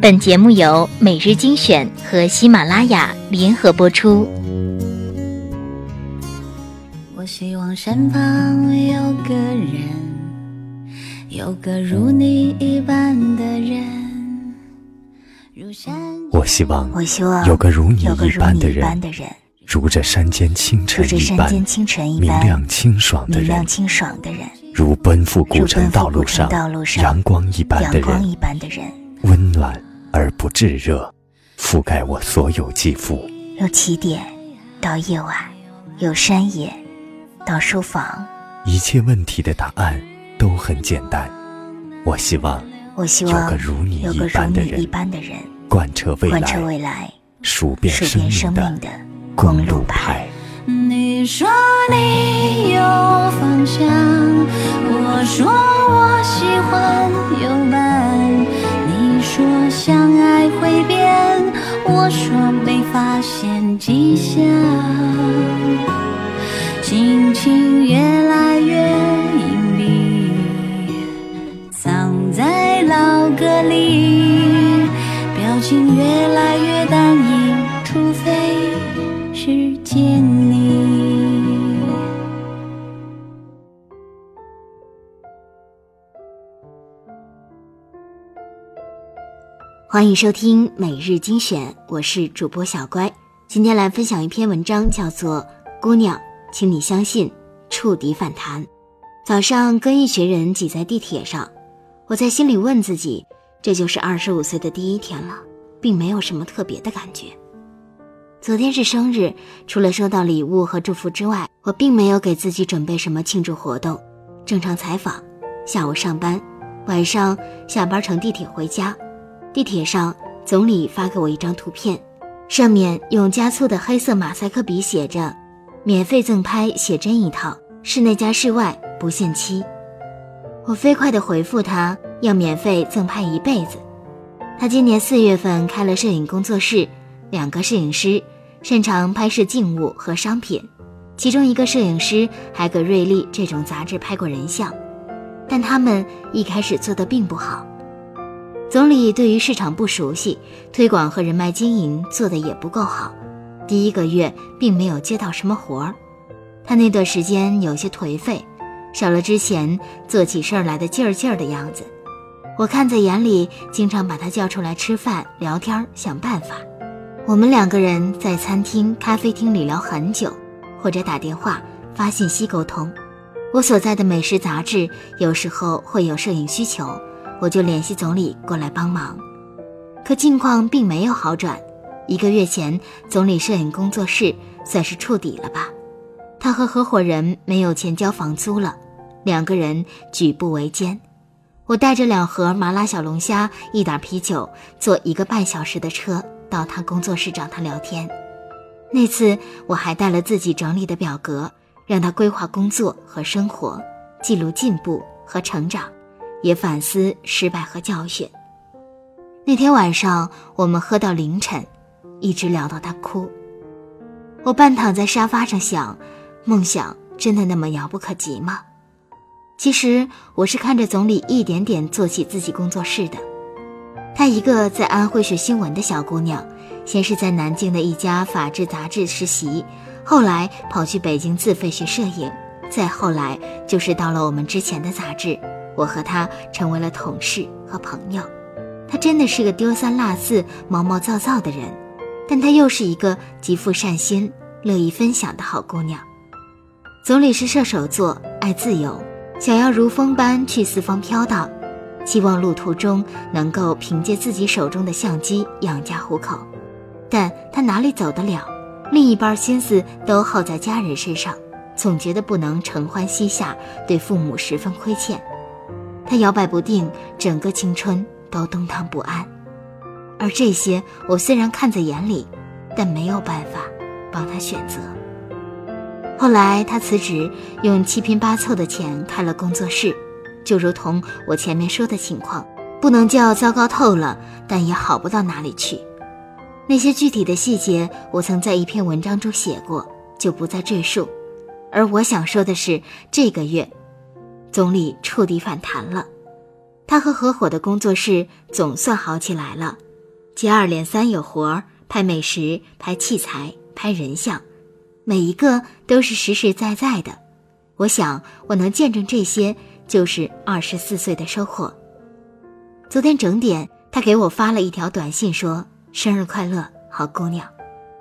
本节目由每日精选和喜马拉雅联合播出。我希望身旁有个人，有个如你一般的人。如山我希望我希望有个如你一一般的人如这山间清晨一般这山间清晨明亮清爽的人，清爽的人，如奔赴古城道路上阳光一般的人，温暖而不炙热，覆盖我所有肌肤。由起点到夜晚，由山野到书房。一切问题的答案都很简单。我希望我希有望个如你有个如一般的你一，般的人，贯彻未贯彻来，未来，数遍生命的公路牌牌。你说你有方向，我说我喜欢有伴。相爱会变，我说没发现迹象。心情越来越隐蔽，藏在老歌里，表情越欢迎收听每日精选，我是主播小乖。今天来分享一篇文章，叫做《姑娘，请你相信，触底反弹》。早上跟一群人挤在地铁上，我在心里问自己：这就是二十五岁的第一天了，并没有什么特别的感觉。昨天是生日，除了收到礼物和祝福之外，我并没有给自己准备什么庆祝活动。正常采访，下午上班，晚上下班乘地铁回家。地铁上，总理发给我一张图片，上面用加粗的黑色马赛克笔写着：“免费赠拍写真一套，室内加室外，不限期。”我飞快地回复他要免费赠拍一辈子。他今年四月份开了摄影工作室，两个摄影师擅长拍摄静物和商品，其中一个摄影师还给《瑞丽》这种杂志拍过人像，但他们一开始做的并不好。总理对于市场不熟悉，推广和人脉经营做的也不够好，第一个月并没有接到什么活儿。他那段时间有些颓废，少了之前做起事儿来的劲儿劲儿的样子。我看在眼里，经常把他叫出来吃饭、聊天，想办法。我们两个人在餐厅、咖啡厅里聊很久，或者打电话、发信息沟通。我所在的美食杂志有时候会有摄影需求。我就联系总理过来帮忙，可境况并没有好转。一个月前，总理摄影工作室算是触底了吧？他和合伙人没有钱交房租了，两个人举步维艰。我带着两盒麻辣小龙虾、一打啤酒，坐一个半小时的车到他工作室找他聊天。那次我还带了自己整理的表格，让他规划工作和生活，记录进步和成长。也反思失败和教训。那天晚上，我们喝到凌晨，一直聊到他哭。我半躺在沙发上想，梦想真的那么遥不可及吗？其实我是看着总理一点点做起自己工作室的。她一个在安徽学新闻的小姑娘，先是在南京的一家法制杂志实习，后来跑去北京自费学摄影，再后来就是到了我们之前的杂志。我和他成为了同事和朋友，她真的是个丢三落四、毛毛躁躁的人，但她又是一个极富善心、乐意分享的好姑娘。总理是射手座，爱自由，想要如风般去四方飘荡，希望路途中能够凭借自己手中的相机养家糊口，但他哪里走得了？另一半心思都耗在家人身上，总觉得不能承欢膝下，对父母十分亏欠。他摇摆不定，整个青春都动荡不安，而这些我虽然看在眼里，但没有办法帮他选择。后来他辞职，用七拼八凑的钱开了工作室，就如同我前面说的情况，不能叫糟糕透了，但也好不到哪里去。那些具体的细节，我曾在一篇文章中写过，就不再赘述。而我想说的是，这个月，总理触底反弹了，他和合伙的工作室总算好起来了，接二连三有活儿，拍美食、拍器材、拍人像，每一个都是实实在在的。我想，我能见证这些，就是二十四岁的收获。昨天整点，他给我发了一条短信，说：“生日快乐，好姑娘！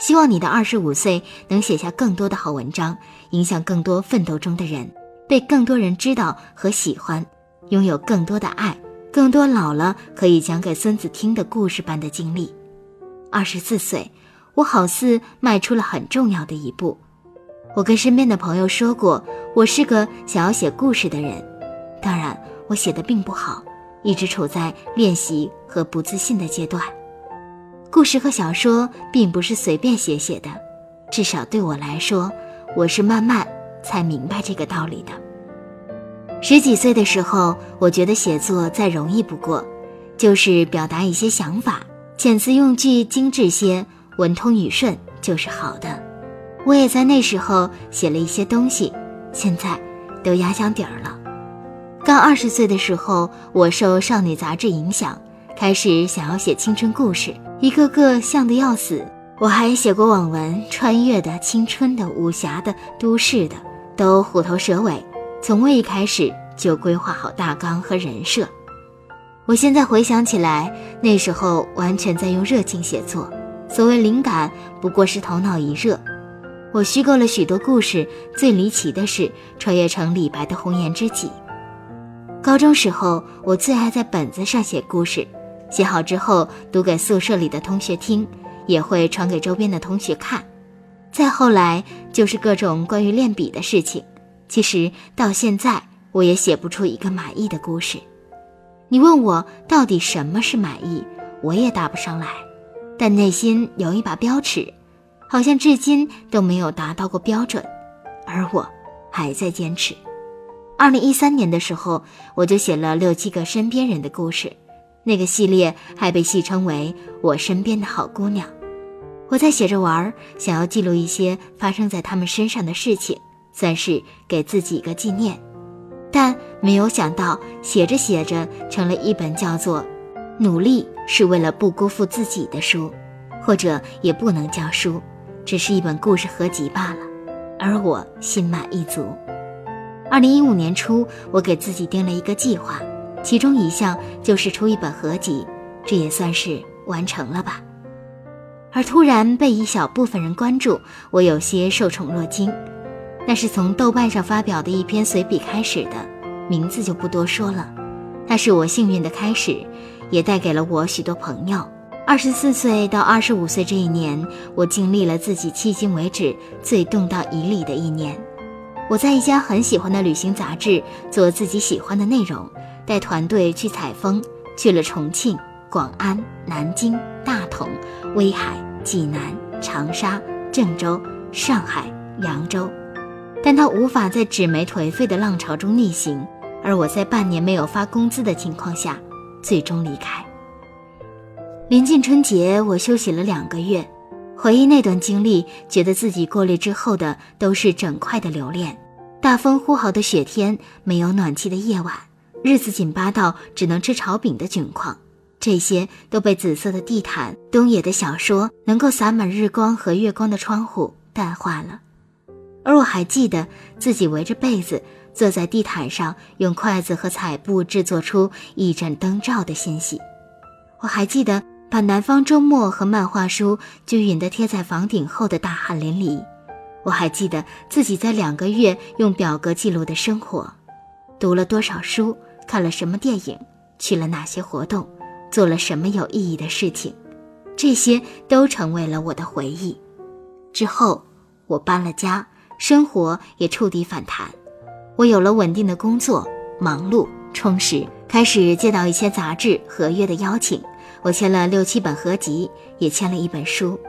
希望你的二十五岁能写下更多的好文章，影响更多奋斗中的人，被更多人知道和喜欢，拥有更多的爱。”更多老了可以讲给孙子听的故事般的经历。二十四岁，我好似迈出了很重要的一步。我跟身边的朋友说过，我是个想要写故事的人。当然，我写的并不好，一直处在练习和不自信的阶段。故事和小说并不是随便写写的，至少对我来说，我是慢慢才明白这个道理的。十几岁的时候，我觉得写作再容易不过，就是表达一些想法，遣词用句精致些，文通语顺就是好的。我也在那时候写了一些东西，现在都压箱底儿了。刚二十岁的时候，我受少女杂志影响，开始想要写青春故事，一个个像的要死。我还写过网文，穿越的、青春的、武侠的、都市的，都虎头蛇尾。从未一开始就规划好大纲和人设，我现在回想起来，那时候完全在用热情写作。所谓灵感，不过是头脑一热。我虚构了许多故事，最离奇的是穿越成李白的红颜知己。高中时候，我最爱在本子上写故事，写好之后读给宿舍里的同学听，也会传给周边的同学看。再后来，就是各种关于练笔的事情。其实到现在，我也写不出一个满意的故事。你问我到底什么是满意，我也答不上来。但内心有一把标尺，好像至今都没有达到过标准，而我还在坚持。二零一三年的时候，我就写了六七个身边人的故事，那个系列还被戏称为“我身边的好姑娘”。我在写着玩儿，想要记录一些发生在他们身上的事情。算是给自己一个纪念，但没有想到写着写着成了一本叫做《努力是为了不辜负自己的书》，或者也不能叫书，只是一本故事合集罢了。而我心满意足。二零一五年初，我给自己定了一个计划，其中一项就是出一本合集，这也算是完成了吧。而突然被一小部分人关注，我有些受宠若惊。那是从豆瓣上发表的一篇随笔开始的，名字就不多说了。那是我幸运的开始，也带给了我许多朋友。二十四岁到二十五岁这一年，我经历了自己迄今为止最动荡以里的一年。我在一家很喜欢的旅行杂志做自己喜欢的内容，带团队去采风，去了重庆、广安、南京、大同、威海、济南、长沙、郑州、上海、扬州。但他无法在纸媒颓废的浪潮中逆行，而我在半年没有发工资的情况下，最终离开。临近春节，我休息了两个月，回忆那段经历，觉得自己过滤之后的都是整块的留恋。大风呼号的雪天，没有暖气的夜晚，日子紧巴到只能吃炒饼的窘况，这些都被紫色的地毯、东野的小说、能够洒满日光和月光的窗户淡化了。而我还记得自己围着被子坐在地毯上，用筷子和彩布制作出一盏灯罩的欣喜。我还记得把《南方周末》和漫画书均匀地贴在房顶后的大汗淋漓。我还记得自己在两个月用表格记录的生活，读了多少书，看了什么电影，去了哪些活动，做了什么有意义的事情，这些都成为了我的回忆。之后，我搬了家。生活也触底反弹，我有了稳定的工作，忙碌充实，开始接到一些杂志合约的邀请。我签了六七本合集，也签了一本书，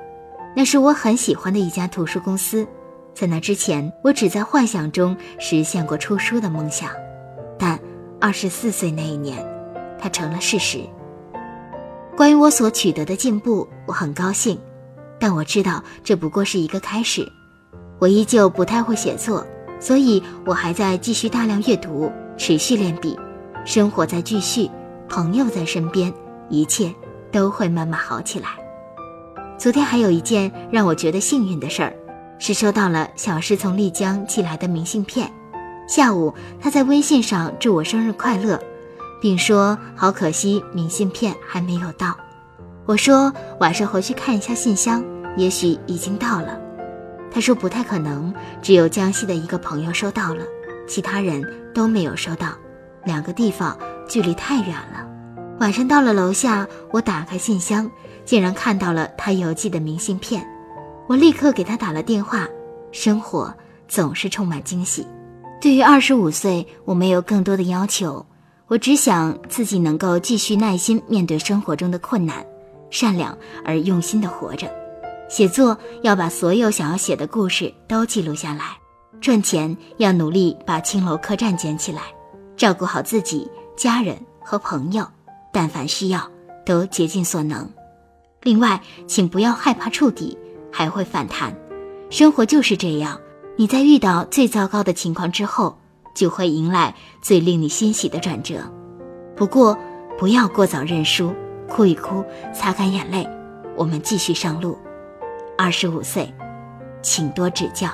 那是我很喜欢的一家图书公司。在那之前，我只在幻想中实现过出书的梦想，但二十四岁那一年，它成了事实。关于我所取得的进步，我很高兴，但我知道这不过是一个开始。我依旧不太会写作，所以我还在继续大量阅读，持续练笔，生活在继续，朋友在身边，一切都会慢慢好起来。昨天还有一件让我觉得幸运的事儿，是收到了小诗从丽江寄来的明信片。下午，他在微信上祝我生日快乐，并说好可惜明信片还没有到。我说晚上回去看一下信箱，也许已经到了。他说不太可能，只有江西的一个朋友收到了，其他人都没有收到，两个地方距离太远了。晚上到了楼下，我打开信箱。竟然看到了他邮寄的明信片，我立刻给他打了电话。生活总是充满惊喜。对于二十五岁，我没有更多的要求，我只想自己能够继续耐心面对生活中的困难，善良而用心的活着。写作要把所有想要写的故事都记录下来，赚钱要努力把青楼客栈捡起来，照顾好自己、家人和朋友，但凡需要都竭尽所能。另外，请不要害怕触底，还会反弹。生活就是这样，你在遇到最糟糕的情况之后，就会迎来最令你欣喜的转折。不过，不要过早认输，哭一哭，擦干眼泪，我们继续上路。二十五岁，请多指教。